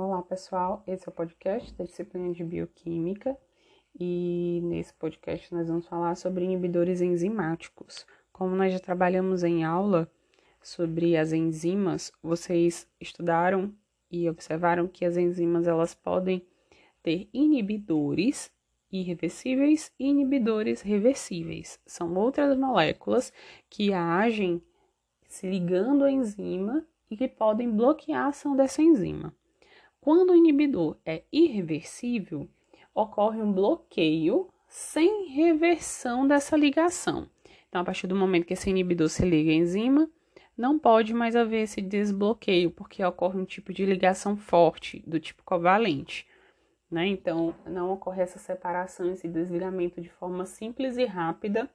Olá, pessoal. Esse é o podcast da disciplina de Bioquímica e nesse podcast nós vamos falar sobre inibidores enzimáticos. Como nós já trabalhamos em aula sobre as enzimas, vocês estudaram e observaram que as enzimas elas podem ter inibidores irreversíveis e inibidores reversíveis. São outras moléculas que agem se ligando à enzima e que podem bloquear a ação dessa enzima. Quando o inibidor é irreversível, ocorre um bloqueio sem reversão dessa ligação. Então, a partir do momento que esse inibidor se liga à enzima, não pode mais haver esse desbloqueio, porque ocorre um tipo de ligação forte, do tipo covalente. Né? Então, não ocorre essa separação, esse desligamento de forma simples e rápida,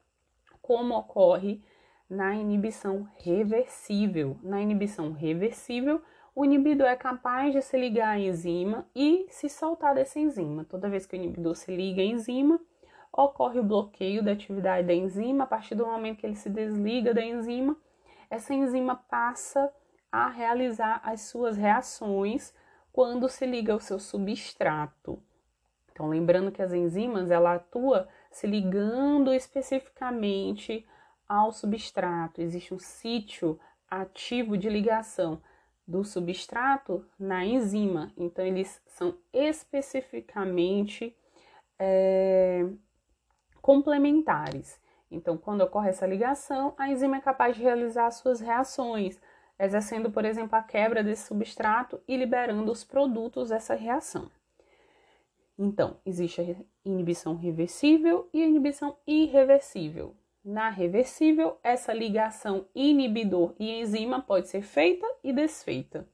como ocorre na inibição reversível. Na inibição reversível, o inibidor é capaz de se ligar à enzima e se soltar dessa enzima. Toda vez que o inibidor se liga à enzima, ocorre o bloqueio da atividade da enzima. A partir do momento que ele se desliga da enzima, essa enzima passa a realizar as suas reações quando se liga ao seu substrato. Então, lembrando que as enzimas ela atua se ligando especificamente ao substrato. Existe um sítio ativo de ligação do substrato na enzima. Então, eles são especificamente é, complementares. Então, quando ocorre essa ligação, a enzima é capaz de realizar suas reações, exercendo, por exemplo, a quebra desse substrato e liberando os produtos dessa reação. Então, existe a inibição reversível e a inibição irreversível. Na reversível, essa ligação inibidor e enzima pode ser feita e desfeita.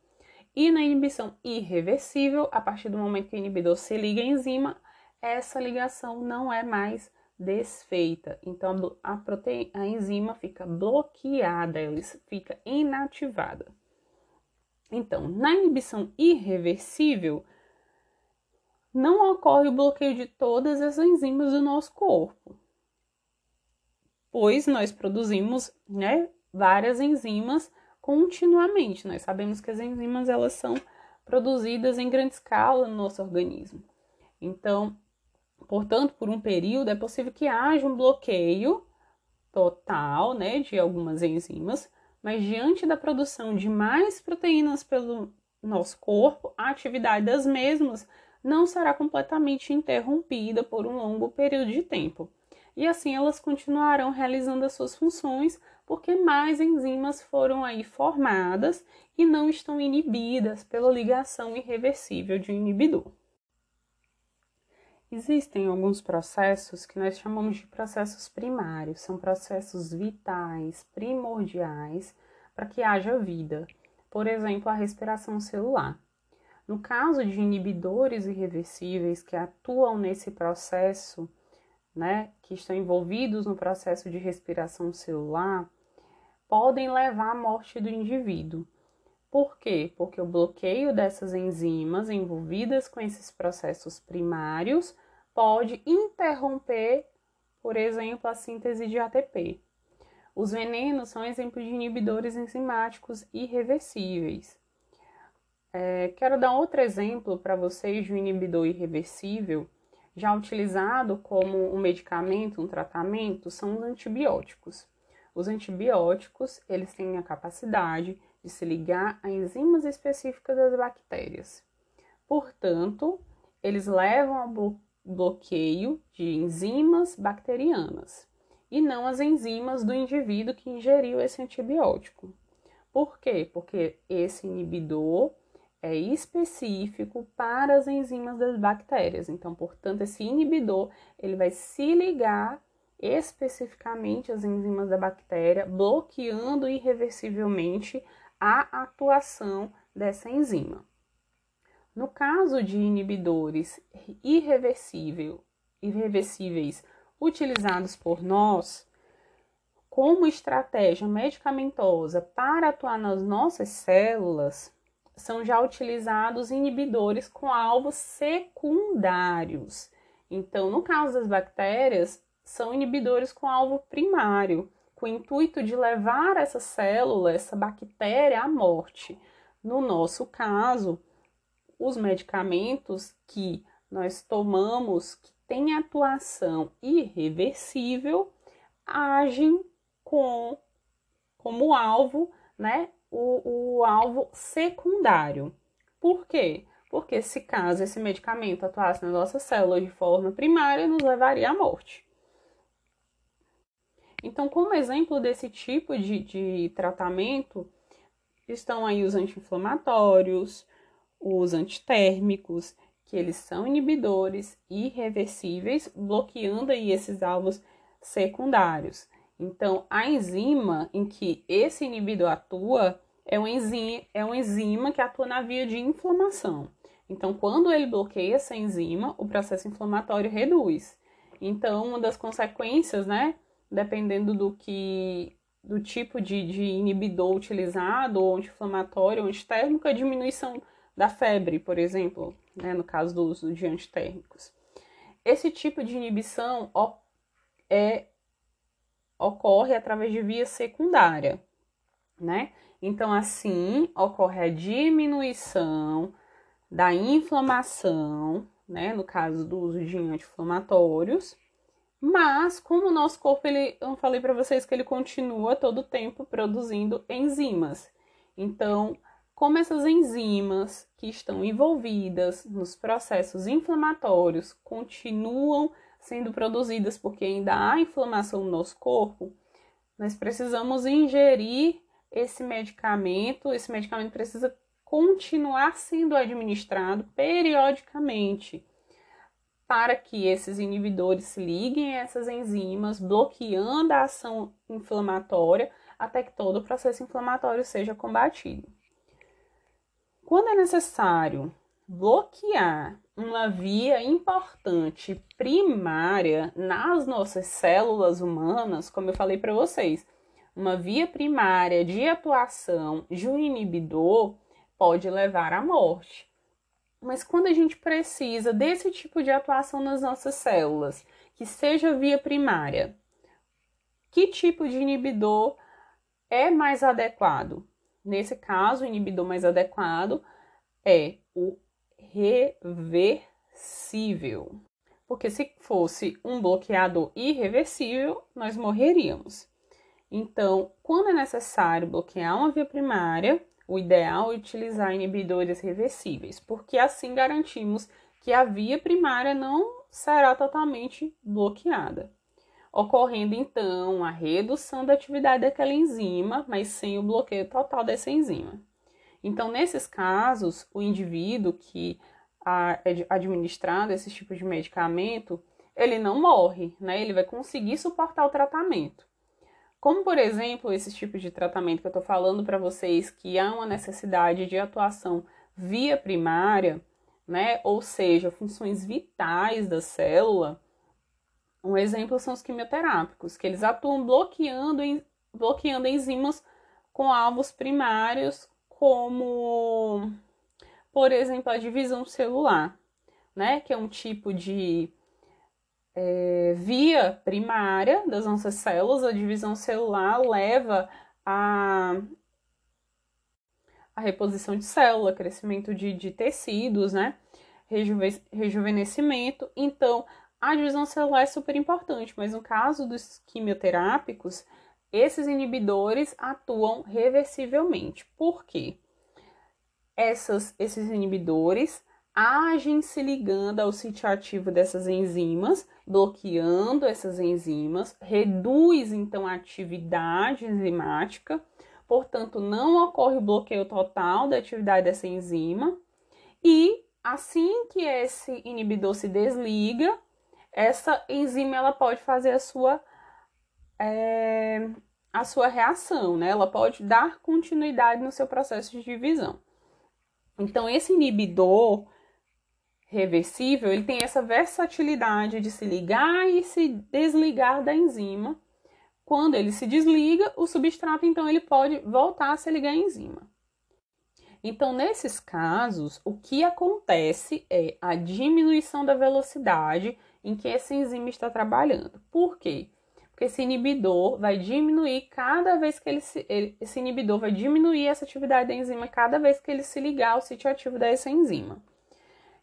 E na inibição irreversível, a partir do momento que o inibidor se liga à enzima, essa ligação não é mais desfeita. Então a, proteína, a enzima fica bloqueada, ela fica inativada. Então, na inibição irreversível, não ocorre o bloqueio de todas as enzimas do nosso corpo pois nós produzimos né, várias enzimas continuamente. Nós sabemos que as enzimas elas são produzidas em grande escala no nosso organismo. Então, portanto, por um período é possível que haja um bloqueio total, né, de algumas enzimas, mas diante da produção de mais proteínas pelo nosso corpo, a atividade das mesmas não será completamente interrompida por um longo período de tempo e assim elas continuarão realizando as suas funções porque mais enzimas foram aí formadas e não estão inibidas pela ligação irreversível de um inibidor. Existem alguns processos que nós chamamos de processos primários, são processos vitais, primordiais para que haja vida. Por exemplo, a respiração celular. No caso de inibidores irreversíveis que atuam nesse processo, né, que estão envolvidos no processo de respiração celular, podem levar à morte do indivíduo. Por quê? Porque o bloqueio dessas enzimas envolvidas com esses processos primários pode interromper, por exemplo, a síntese de ATP. Os venenos são exemplos de inibidores enzimáticos irreversíveis. É, quero dar outro exemplo para vocês de um inibidor irreversível já utilizado como um medicamento, um tratamento, são os antibióticos. Os antibióticos, eles têm a capacidade de se ligar a enzimas específicas das bactérias. Portanto, eles levam ao bloqueio de enzimas bacterianas e não as enzimas do indivíduo que ingeriu esse antibiótico. Por quê? Porque esse inibidor é específico para as enzimas das bactérias. Então, portanto, esse inibidor ele vai se ligar especificamente às enzimas da bactéria, bloqueando irreversivelmente a atuação dessa enzima. No caso de inibidores irreversível, irreversíveis utilizados por nós como estratégia medicamentosa para atuar nas nossas células, são já utilizados inibidores com alvos secundários. Então, no caso das bactérias, são inibidores com alvo primário, com o intuito de levar essa célula, essa bactéria à morte. No nosso caso, os medicamentos que nós tomamos que têm atuação irreversível agem com como alvo, né, o, o alvo secundário. Por quê? Porque se caso esse medicamento atuasse nas nossas células de forma primária, nos levaria à morte. Então, como exemplo desse tipo de, de tratamento, estão aí os anti-inflamatórios, os antitérmicos, que eles são inibidores irreversíveis, bloqueando aí esses alvos secundários. Então, a enzima em que esse inibidor atua é uma enzima, é uma enzima que atua na via de inflamação. Então, quando ele bloqueia essa enzima, o processo inflamatório reduz. Então, uma das consequências, né, dependendo do que do tipo de, de inibidor utilizado, ou anti-inflamatório, ou antitérmico, a diminuição da febre, por exemplo, né, no caso do uso de antitérmicos. Esse tipo de inibição é, ocorre através de via secundária, né? Então, assim, ocorre a diminuição da inflamação, né, no caso do uso de anti-inflamatórios, mas como o nosso corpo, ele, eu falei para vocês que ele continua todo o tempo produzindo enzimas. Então, como essas enzimas que estão envolvidas nos processos inflamatórios continuam sendo produzidas porque ainda há inflamação no nosso corpo, nós precisamos ingerir esse medicamento. Esse medicamento precisa continuar sendo administrado periodicamente para que esses inibidores se liguem a essas enzimas, bloqueando a ação inflamatória até que todo o processo inflamatório seja combatido. Quando é necessário bloquear uma via importante primária nas nossas células humanas, como eu falei para vocês, uma via primária de atuação de um inibidor pode levar à morte. Mas quando a gente precisa desse tipo de atuação nas nossas células, que seja via primária, que tipo de inibidor é mais adequado? Nesse caso, o inibidor mais adequado é o reversível. Porque se fosse um bloqueador irreversível, nós morreríamos. Então, quando é necessário bloquear uma via primária, o ideal é utilizar inibidores reversíveis, porque assim garantimos que a via primária não será totalmente bloqueada, ocorrendo então a redução da atividade daquela enzima, mas sem o bloqueio total dessa enzima. Então, nesses casos, o indivíduo que é administrado esse tipo de medicamento, ele não morre, né? Ele vai conseguir suportar o tratamento. Como, por exemplo, esse tipo de tratamento que eu estou falando para vocês, que há uma necessidade de atuação via primária, né? Ou seja, funções vitais da célula. Um exemplo são os quimioterápicos, que eles atuam bloqueando, bloqueando enzimas com alvos primários, como, por exemplo, a divisão celular, né? Que é um tipo de é, via primária das nossas células, a divisão celular leva a, a reposição de célula, crescimento de, de tecidos, né? Rejuve, rejuvenescimento. Então, a divisão celular é super importante, mas no caso dos quimioterápicos, esses inibidores atuam reversivelmente. Por quê? Essas, esses inibidores agem se ligando ao sítio ativo dessas enzimas, bloqueando essas enzimas, reduz então a atividade enzimática, portanto, não ocorre o bloqueio total da atividade dessa enzima, e assim que esse inibidor se desliga, essa enzima ela pode fazer a sua, é, a sua reação, né? Ela pode dar continuidade no seu processo de divisão. Então, esse inibidor reversível, ele tem essa versatilidade de se ligar e se desligar da enzima. Quando ele se desliga, o substrato então ele pode voltar a se ligar à enzima. Então, nesses casos, o que acontece é a diminuição da velocidade em que essa enzima está trabalhando. Por quê? Porque esse inibidor vai diminuir cada vez que ele se. Ele, esse inibidor vai diminuir essa atividade da enzima cada vez que ele se ligar ao sítio ativo dessa enzima.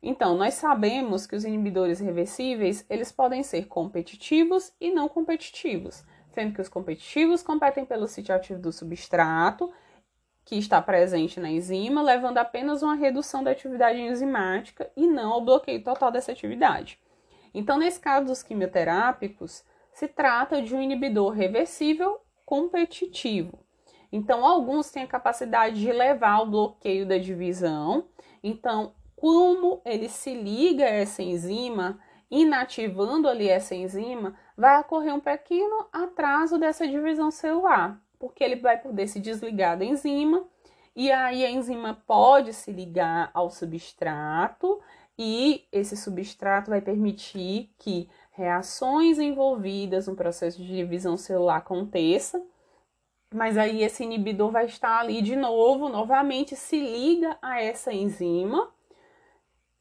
Então, nós sabemos que os inibidores reversíveis, eles podem ser competitivos e não competitivos, sendo que os competitivos competem pelo sítio ativo do substrato, que está presente na enzima, levando apenas uma redução da atividade enzimática e não ao bloqueio total dessa atividade. Então, nesse caso dos quimioterápicos, se trata de um inibidor reversível competitivo. Então, alguns têm a capacidade de levar ao bloqueio da divisão. Então, como ele se liga a essa enzima, inativando ali essa enzima, vai ocorrer um pequeno atraso dessa divisão celular, porque ele vai poder se desligar da enzima e aí a enzima pode se ligar ao substrato e esse substrato vai permitir que reações envolvidas no processo de divisão celular aconteça, mas aí esse inibidor vai estar ali de novo, novamente se liga a essa enzima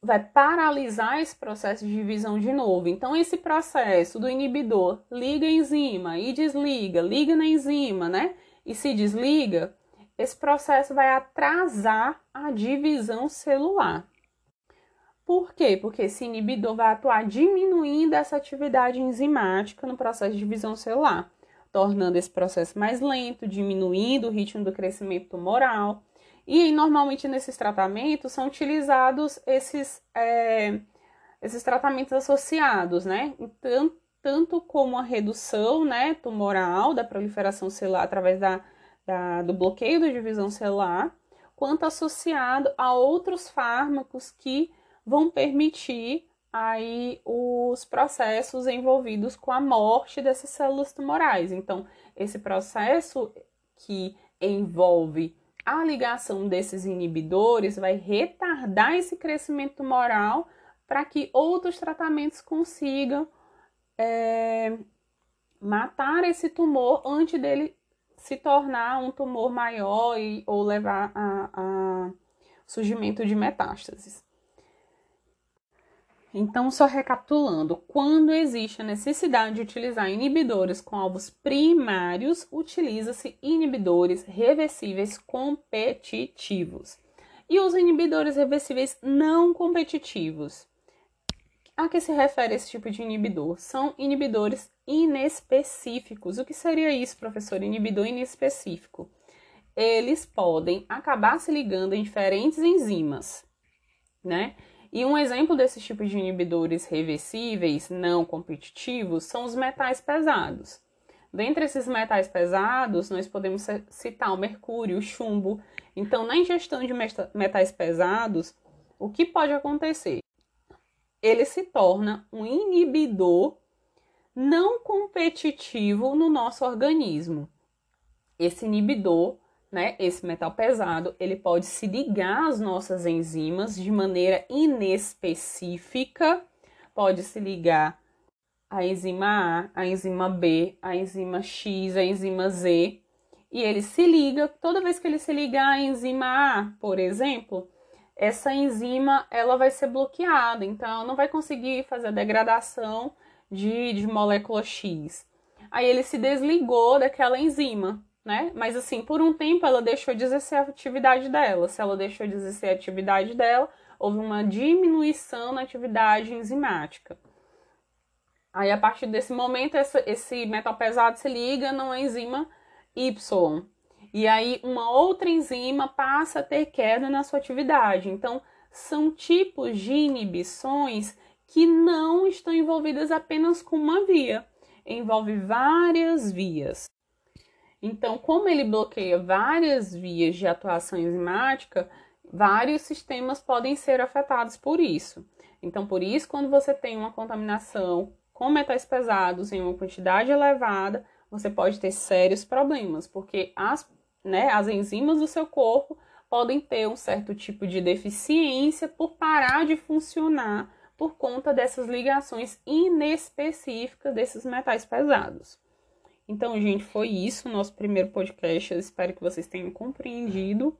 vai paralisar esse processo de divisão de novo. Então, esse processo do inibidor liga a enzima e desliga, liga na enzima, né? E se desliga, esse processo vai atrasar a divisão celular. Por quê? Porque esse inibidor vai atuar diminuindo essa atividade enzimática no processo de divisão celular, tornando esse processo mais lento, diminuindo o ritmo do crescimento tumoral e normalmente nesses tratamentos são utilizados esses, é, esses tratamentos associados, né? Então, tanto como a redução né, tumoral da proliferação celular através da, da, do bloqueio da divisão celular, quanto associado a outros fármacos que vão permitir aí os processos envolvidos com a morte dessas células tumorais. Então, esse processo que envolve a ligação desses inibidores vai retardar esse crescimento tumoral para que outros tratamentos consigam é, matar esse tumor antes dele se tornar um tumor maior e, ou levar a, a surgimento de metástases. Então, só recapitulando, quando existe a necessidade de utilizar inibidores com alvos primários, utiliza-se inibidores reversíveis competitivos. E os inibidores reversíveis não competitivos. A que se refere esse tipo de inibidor? São inibidores inespecíficos. O que seria isso, professor? Inibidor inespecífico. Eles podem acabar se ligando em diferentes enzimas, né? E um exemplo desses tipos de inibidores reversíveis não competitivos são os metais pesados. Dentre esses metais pesados, nós podemos citar o mercúrio, o chumbo. Então, na ingestão de metais pesados, o que pode acontecer? Ele se torna um inibidor não competitivo no nosso organismo. Esse inibidor né, esse metal pesado, ele pode se ligar às nossas enzimas de maneira inespecífica, pode se ligar à enzima A, à enzima B, à enzima X, à enzima Z, e ele se liga, toda vez que ele se ligar à enzima A, por exemplo, essa enzima ela vai ser bloqueada, então não vai conseguir fazer a degradação de, de molécula X. Aí ele se desligou daquela enzima, né? Mas assim, por um tempo ela deixou de exercer a atividade dela. Se ela deixou de exercer a atividade dela, houve uma diminuição na atividade enzimática. Aí, a partir desse momento, esse metal pesado se liga numa enzima Y. E aí, uma outra enzima passa a ter queda na sua atividade. Então, são tipos de inibições que não estão envolvidas apenas com uma via, envolve várias vias. Então, como ele bloqueia várias vias de atuação enzimática, vários sistemas podem ser afetados por isso. Então, por isso, quando você tem uma contaminação com metais pesados em uma quantidade elevada, você pode ter sérios problemas, porque as, né, as enzimas do seu corpo podem ter um certo tipo de deficiência por parar de funcionar por conta dessas ligações inespecíficas desses metais pesados. Então, gente, foi isso o nosso primeiro podcast. Eu espero que vocês tenham compreendido.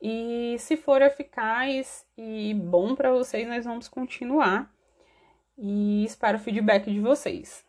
E se for eficaz e bom para vocês, nós vamos continuar. E espero o feedback de vocês.